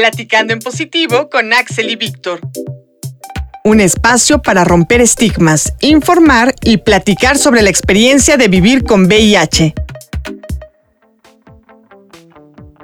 Platicando en positivo con Axel y Víctor. Un espacio para romper estigmas, informar y platicar sobre la experiencia de vivir con VIH.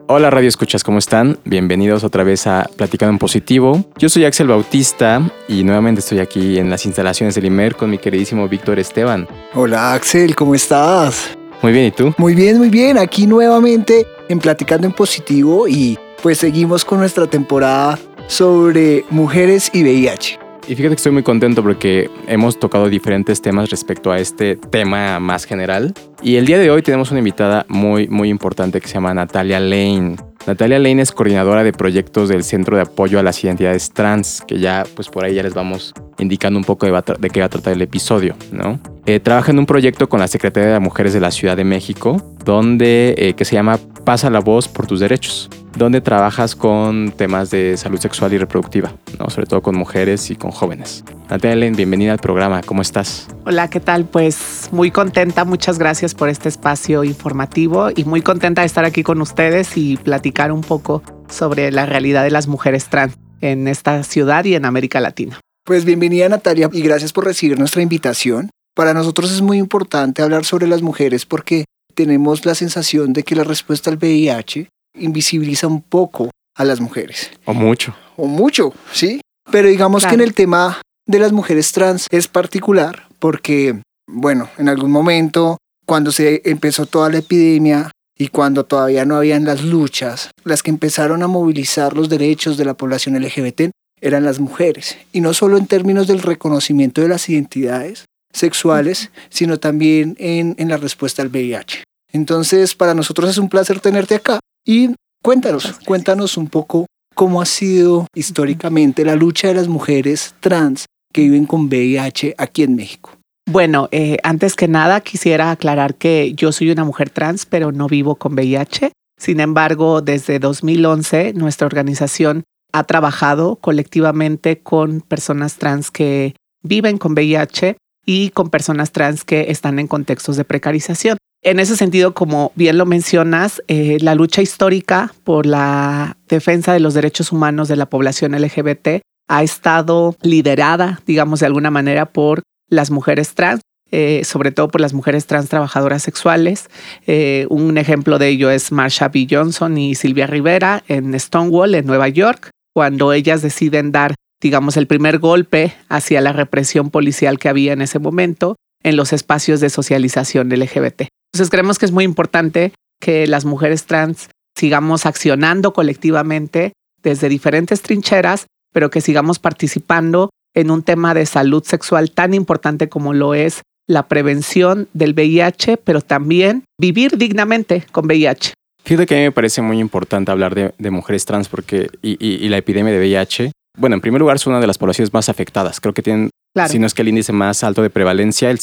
Hola Radio Escuchas, ¿cómo están? Bienvenidos otra vez a Platicando en Positivo. Yo soy Axel Bautista y nuevamente estoy aquí en las instalaciones del IMER con mi queridísimo Víctor Esteban. Hola Axel, ¿cómo estás? Muy bien, ¿y tú? Muy bien, muy bien. Aquí nuevamente en Platicando en Positivo y pues seguimos con nuestra temporada sobre mujeres y VIH. Y fíjate que estoy muy contento porque hemos tocado diferentes temas respecto a este tema más general. Y el día de hoy tenemos una invitada muy, muy importante que se llama Natalia Lane. Natalia Lane es coordinadora de proyectos del Centro de Apoyo a las Identidades Trans, que ya, pues por ahí ya les vamos indicando un poco de, qué va a tratar el episodio, ¿no? Eh, trabaja en un proyecto con la Secretaría de Mujeres de la Ciudad de México, donde, eh, que se llama Pasa la voz por tus derechos, donde trabajas con temas de salud sexual y reproductiva, ¿no? sobre todo con mujeres y con jóvenes. Natalia, bienvenida al programa, ¿cómo estás? Hola, ¿qué tal? Pues muy contenta, muchas gracias por este espacio informativo y muy contenta de estar aquí con ustedes y platicar un poco sobre la realidad de las mujeres trans en esta ciudad y en América Latina. Pues bienvenida Natalia y gracias por recibir nuestra invitación. Para nosotros es muy importante hablar sobre las mujeres porque tenemos la sensación de que la respuesta al VIH invisibiliza un poco a las mujeres. O mucho. O mucho, sí. Pero digamos que en el tema de las mujeres trans es particular porque, bueno, en algún momento, cuando se empezó toda la epidemia y cuando todavía no habían las luchas, las que empezaron a movilizar los derechos de la población LGBT eran las mujeres. Y no solo en términos del reconocimiento de las identidades, sexuales, sino también en, en la respuesta al VIH. Entonces, para nosotros es un placer tenerte acá y cuéntanos, cuéntanos un poco cómo ha sido históricamente la lucha de las mujeres trans que viven con VIH aquí en México. Bueno, eh, antes que nada quisiera aclarar que yo soy una mujer trans, pero no vivo con VIH. Sin embargo, desde 2011 nuestra organización ha trabajado colectivamente con personas trans que viven con VIH y con personas trans que están en contextos de precarización. En ese sentido, como bien lo mencionas, eh, la lucha histórica por la defensa de los derechos humanos de la población LGBT ha estado liderada, digamos de alguna manera, por las mujeres trans, eh, sobre todo por las mujeres trans trabajadoras sexuales. Eh, un ejemplo de ello es Marsha B. Johnson y Silvia Rivera en Stonewall, en Nueva York, cuando ellas deciden dar digamos, el primer golpe hacia la represión policial que había en ese momento en los espacios de socialización LGBT. Entonces creemos que es muy importante que las mujeres trans sigamos accionando colectivamente desde diferentes trincheras, pero que sigamos participando en un tema de salud sexual tan importante como lo es la prevención del VIH, pero también vivir dignamente con VIH. Fíjate que a mí me parece muy importante hablar de, mujeres trans porque y, la epidemia de VIH bueno, en primer lugar, son una de las poblaciones más afectadas. Creo que tienen, si no es que el índice más alto de prevalencia, el,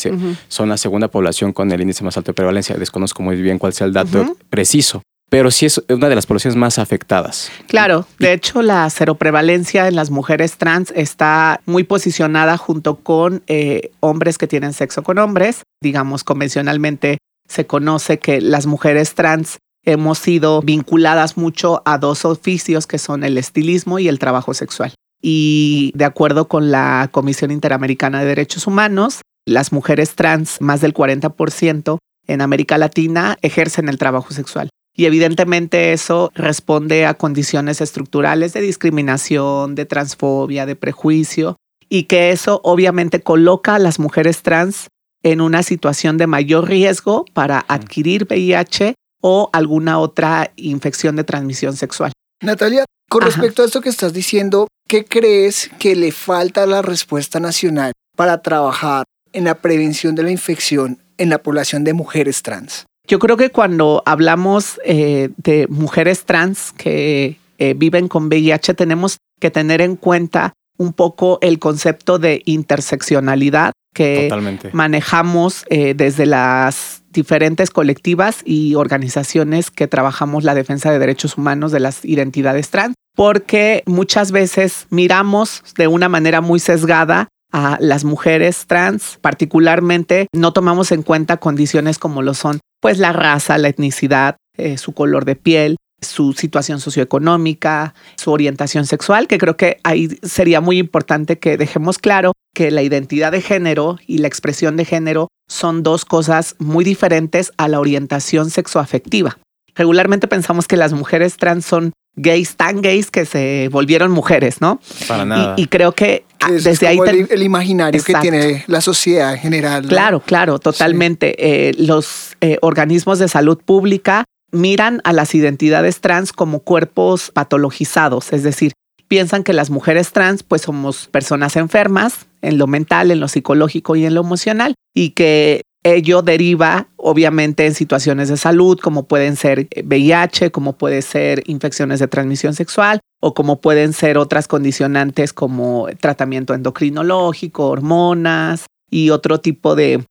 son la segunda población con el índice más alto de prevalencia. Desconozco muy bien cuál sea el dato preciso pero sí es una de las poblaciones más afectadas. Claro, de hecho la seroprevalencia en las mujeres trans está muy posicionada junto con eh, hombres que tienen sexo con hombres. Digamos, convencionalmente se conoce que las mujeres trans hemos sido vinculadas mucho a dos oficios que son el estilismo y el trabajo sexual y de acuerdo con la Comisión Interamericana de Derechos Humanos, las mujeres trans, más del 40% en América Latina, ejercen el trabajo sexual. Y evidentemente eso responde a condiciones estructurales de discriminación, de transfobia, de prejuicio, y que eso obviamente coloca a las mujeres trans en una situación de mayor riesgo para adquirir VIH o alguna otra infección de transmisión sexual. Natalia, con respecto a esto que estás diciendo, ¿qué crees que le falta a la respuesta nacional para trabajar en la prevención de la infección en la población de mujeres trans? Yo creo que cuando hablamos eh, de mujeres trans que eh, viven con VIH, tenemos que tener en cuenta un poco el concepto de interseccionalidad que manejamos eh, desde las diferentes colectivas y organizaciones que trabajamos la defensa de derechos humanos de las identidades trans, porque muchas veces miramos de una manera muy sesgada a las mujeres trans, particularmente no tomamos en cuenta condiciones como lo son pues la raza, la etnicidad, eh, su color de piel, su situación socioeconómica, su orientación sexual, que creo que ahí sería muy importante que dejemos claro que la identidad de género y la expresión de género son dos cosas muy diferentes a la orientación sexoafectiva. Regularmente pensamos que las mujeres trans son gays tan gays que se volvieron mujeres, ¿no? Para nada. Y, creo que, ah, desde ahí el, imaginario que tiene la sociedad en general. Claro, claro, totalmente. Eh, los eh, organismos de salud pública miran a las identidades trans como cuerpos patologizados, es decir, piensan que las mujeres trans pues somos personas enfermas en lo mental, en lo psicológico y en lo emocional y que ello deriva obviamente en situaciones de salud como pueden ser VIH, como puede ser infecciones de transmisión sexual o como pueden ser otras condicionantes como tratamiento endocrinológico, hormonas y otro tipo de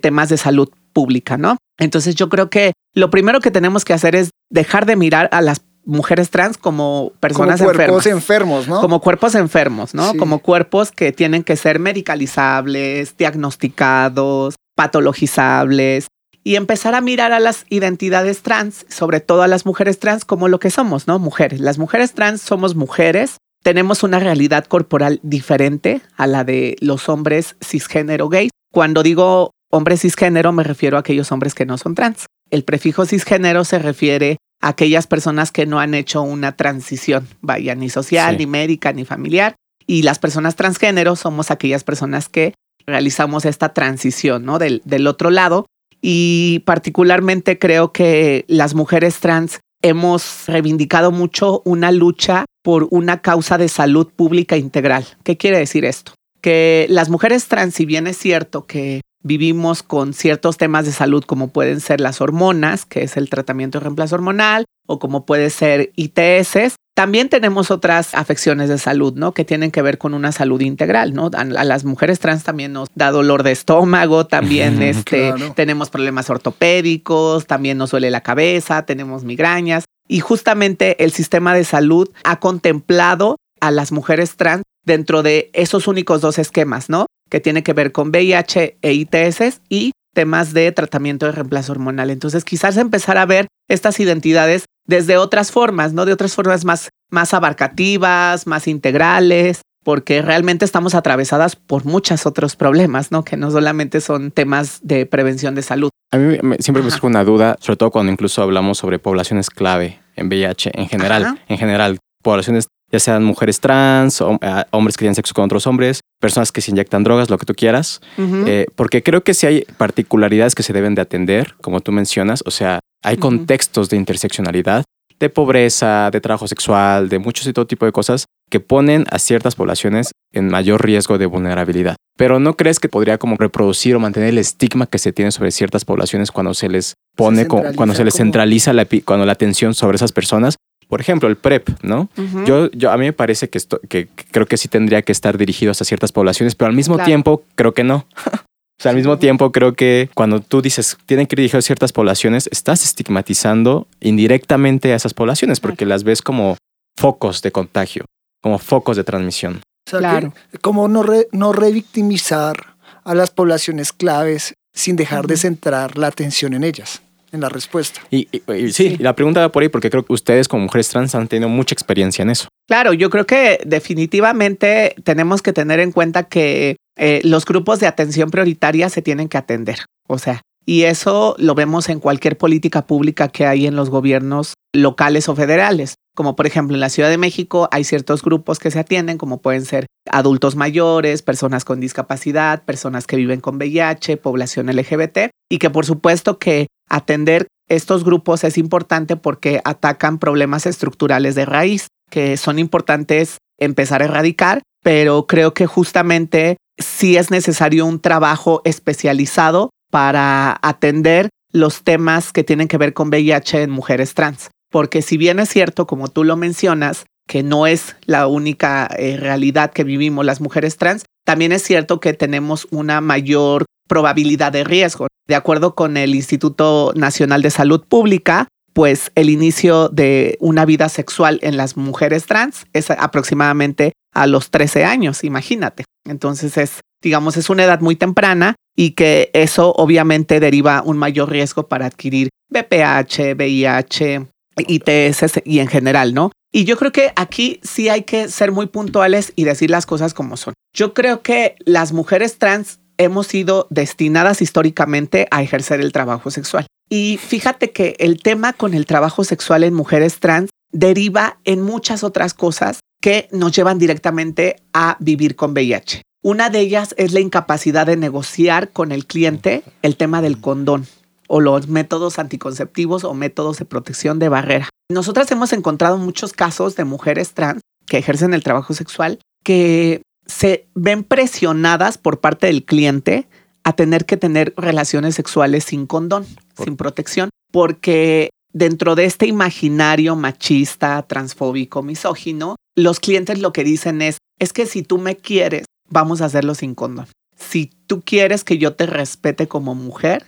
temas de salud pública, ¿no? Entonces yo creo que lo primero que tenemos que hacer es dejar de mirar a las mujeres trans como personas como cuerpos enfermos, ¿no? Como cuerpos enfermos, ¿no? Como cuerpos que tienen que ser medicalizables, diagnosticados, patologizables y empezar a mirar a las identidades trans, sobre todo a las mujeres trans como lo que somos, ¿no? Mujeres. Las mujeres trans somos mujeres, tenemos una realidad corporal diferente a la de los hombres cisgénero gays. Cuando digo Hombre cisgénero me refiero a aquellos hombres que no son trans. El prefijo cisgénero se refiere a aquellas personas que no han hecho una transición, vaya, ni social, ni médica, ni familiar. Y las personas transgénero somos aquellas personas que realizamos esta transición, ¿no? Del, del otro lado. Y particularmente creo que las mujeres trans hemos reivindicado mucho una lucha por una causa de salud pública integral. ¿Qué quiere decir esto? Que las mujeres trans, si bien es cierto que vivimos con ciertos temas de salud como pueden ser las hormonas, que es el tratamiento de reemplazo hormonal, o como puede ser ITS. También tenemos otras afecciones de salud, ¿no? Que tienen que ver con una salud integral, ¿no? A, las mujeres trans también nos da dolor de estómago, también este, tenemos problemas ortopédicos, también nos duele la cabeza, tenemos migrañas. Y justamente el sistema de salud ha contemplado a las mujeres trans dentro de esos únicos dos esquemas, ¿no? Que tiene que ver con VIH e ITS y temas de tratamiento de reemplazo hormonal. Entonces, quizás empezar a ver estas identidades desde otras formas, ¿no? De otras formas más, más abarcativas, más integrales, porque realmente estamos atravesadas por muchos otros problemas, ¿no? Que no solamente son temas de prevención de salud. A mí siempre me surge una duda, sobre todo cuando incluso hablamos sobre poblaciones clave en VIH en general, en general, poblaciones ya sean mujeres trans, eh, hombres que tienen sexo con otros hombres, personas que se inyectan drogas, lo que tú quieras, eh, porque creo que sí hay particularidades que se deben de atender, como tú mencionas, o sea, hay contextos de interseccionalidad, de pobreza, de trabajo sexual, de muchos y todo tipo de cosas que ponen a ciertas poblaciones en mayor riesgo de vulnerabilidad. Pero ¿no crees que podría como reproducir o mantener el estigma que se tiene sobre ciertas poblaciones cuando se les pone, cuando se les centraliza la, cuando la atención sobre esas personas por ejemplo, el PrEP, ¿no? yo, yo, a mí me parece que, esto, que, creo que sí tendría que estar dirigido hacia ciertas poblaciones, pero al mismo tiempo creo que no. o sea, al mismo tiempo creo que cuando tú dices tienen que ir dirigido a ciertas poblaciones, estás estigmatizando indirectamente a esas poblaciones porque las ves como focos de contagio, como focos de transmisión. claro. como no, no revictimizar a las poblaciones claves sin dejar de centrar la atención en ellas en la respuesta. Y, sí, la pregunta va por ahí porque creo que ustedes como mujeres trans han tenido mucha experiencia en eso. Claro, yo creo que definitivamente tenemos que tener en cuenta que eh, los grupos de atención prioritaria se tienen que atender. O sea, y eso lo vemos en cualquier política pública que hay en los gobiernos locales o federales. Como por ejemplo en la Ciudad de México hay ciertos grupos que se atienden, como pueden ser adultos mayores, personas con discapacidad, personas que viven con VIH, población LGBT, y que por supuesto que atender estos grupos es importante porque atacan problemas estructurales de raíz que son importantes empezar a erradicar, pero creo que justamente sí es necesario un trabajo especializado para atender los temas que tienen que ver con VIH en mujeres trans. Porque si bien es cierto, como tú lo mencionas, que no es la única eh, realidad que vivimos las mujeres trans, también es cierto que tenemos una mayor probabilidad de riesgo. De acuerdo con el Instituto Nacional de Salud Pública, pues el inicio de una vida sexual en las mujeres trans es aproximadamente a los 13 años, imagínate. Entonces es, digamos, es una edad muy temprana y que eso obviamente deriva un mayor riesgo para adquirir BPH, VIH, ITS y en general, ¿no? Y yo creo que aquí sí hay que ser muy puntuales y decir las cosas como son. Yo creo que las mujeres trans hemos sido destinadas históricamente a ejercer el trabajo sexual. Y fíjate que el tema con el trabajo sexual en mujeres trans deriva en muchas otras cosas que nos llevan directamente a vivir con VIH. Una de ellas es la incapacidad de negociar con el cliente el tema del condón o los métodos anticonceptivos o métodos de protección de barrera. Nosotras hemos encontrado muchos casos de mujeres trans que ejercen el trabajo sexual que se ven presionadas por parte del cliente a tener que tener relaciones sexuales sin condón, sin protección, porque dentro de este imaginario machista, transfóbico, misógino, los clientes lo que dicen es, es que si tú me quieres, vamos a hacerlo sin condón. Si tú quieres que yo te respete como mujer,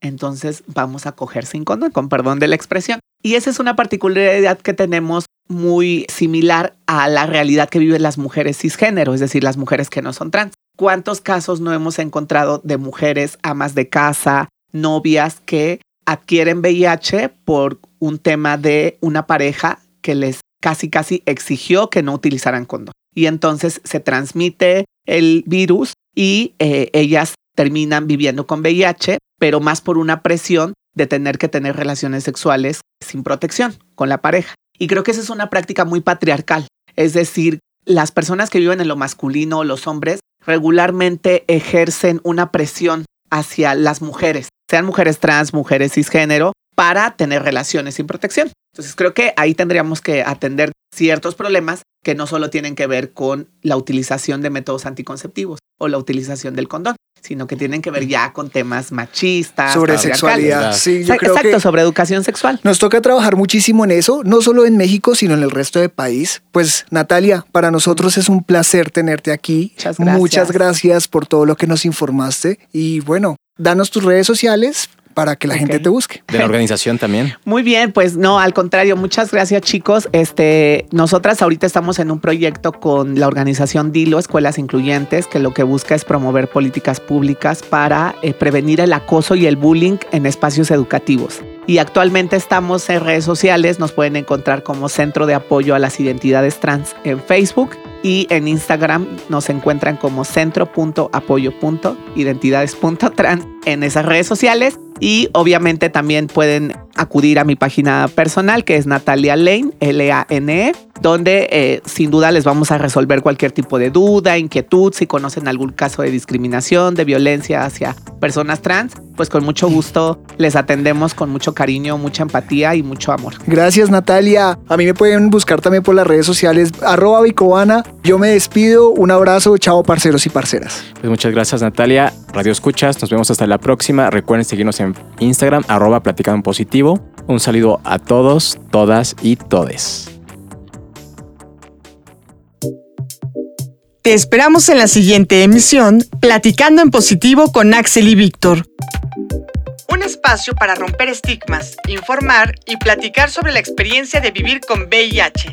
entonces vamos a coger sin condón, con perdón de la expresión. Y esa es una particularidad que tenemos muy similar a la realidad que viven las mujeres cisgénero, es decir, las mujeres que no son trans. ¿Cuántos casos no hemos encontrado de mujeres amas de casa, novias que adquieren VIH por un tema de una pareja que les casi casi exigió que no utilizaran condón? Y entonces se transmite el virus y eh, ellas terminan viviendo con VIH, pero más por una presión de tener que tener relaciones sexuales sin protección con la pareja. Y creo que esa es una práctica muy patriarcal. Es decir, las personas que viven en lo masculino, los hombres, regularmente ejercen una presión hacia las mujeres, sean mujeres trans, mujeres cisgénero, para tener relaciones sin protección. Entonces creo que ahí tendríamos que atender ciertos problemas que no solo tienen que ver con la utilización de métodos anticonceptivos o la utilización del condón, sino que tienen que ver ya con temas machistas. Sobre sexualidad. Sí, yo creo Exacto, sobre educación sexual. Nos toca trabajar muchísimo en eso, no solo en México, sino en el resto del país. Pues Natalia, para nosotros es un placer tenerte aquí. Muchas gracias. Muchas gracias por todo lo que nos informaste. Y bueno, danos tus redes sociales para que la gente te busque. De la organización también. Muy bien, pues no, al contrario, muchas gracias chicos. Este, nosotras ahorita estamos en un proyecto con la organización DILO, Escuelas Incluyentes, que lo que busca es promover políticas públicas para eh, prevenir el acoso y el bullying en espacios educativos. Y actualmente estamos en redes sociales, nos pueden encontrar como Centro de Apoyo a las Identidades Trans en Facebook y en Instagram nos encuentran como centro.apoyo.identidades.trans en esas redes sociales. Y obviamente también pueden acudir a mi página personal que es Natalia Lane, L-A-N-E, donde eh, sin duda les vamos a resolver cualquier tipo de duda, inquietud, si conocen algún caso de discriminación, de violencia hacia personas trans, pues con mucho gusto les atendemos con mucho cariño, mucha empatía y mucho amor. Gracias Natalia. A mí me pueden buscar también por las redes sociales, arroba bicobana. Yo me despido, un abrazo, chao parceros y parceras. Pues muchas gracias Natalia, Radio Escuchas, nos vemos hasta la próxima. Recuerden seguirnos en Instagram, arroba platicando en Un saludo a todos, todas y todes. Te esperamos en la siguiente emisión, Platicando en Positivo con Axel y Víctor. Un espacio para romper estigmas, informar y platicar sobre la experiencia de vivir con VIH.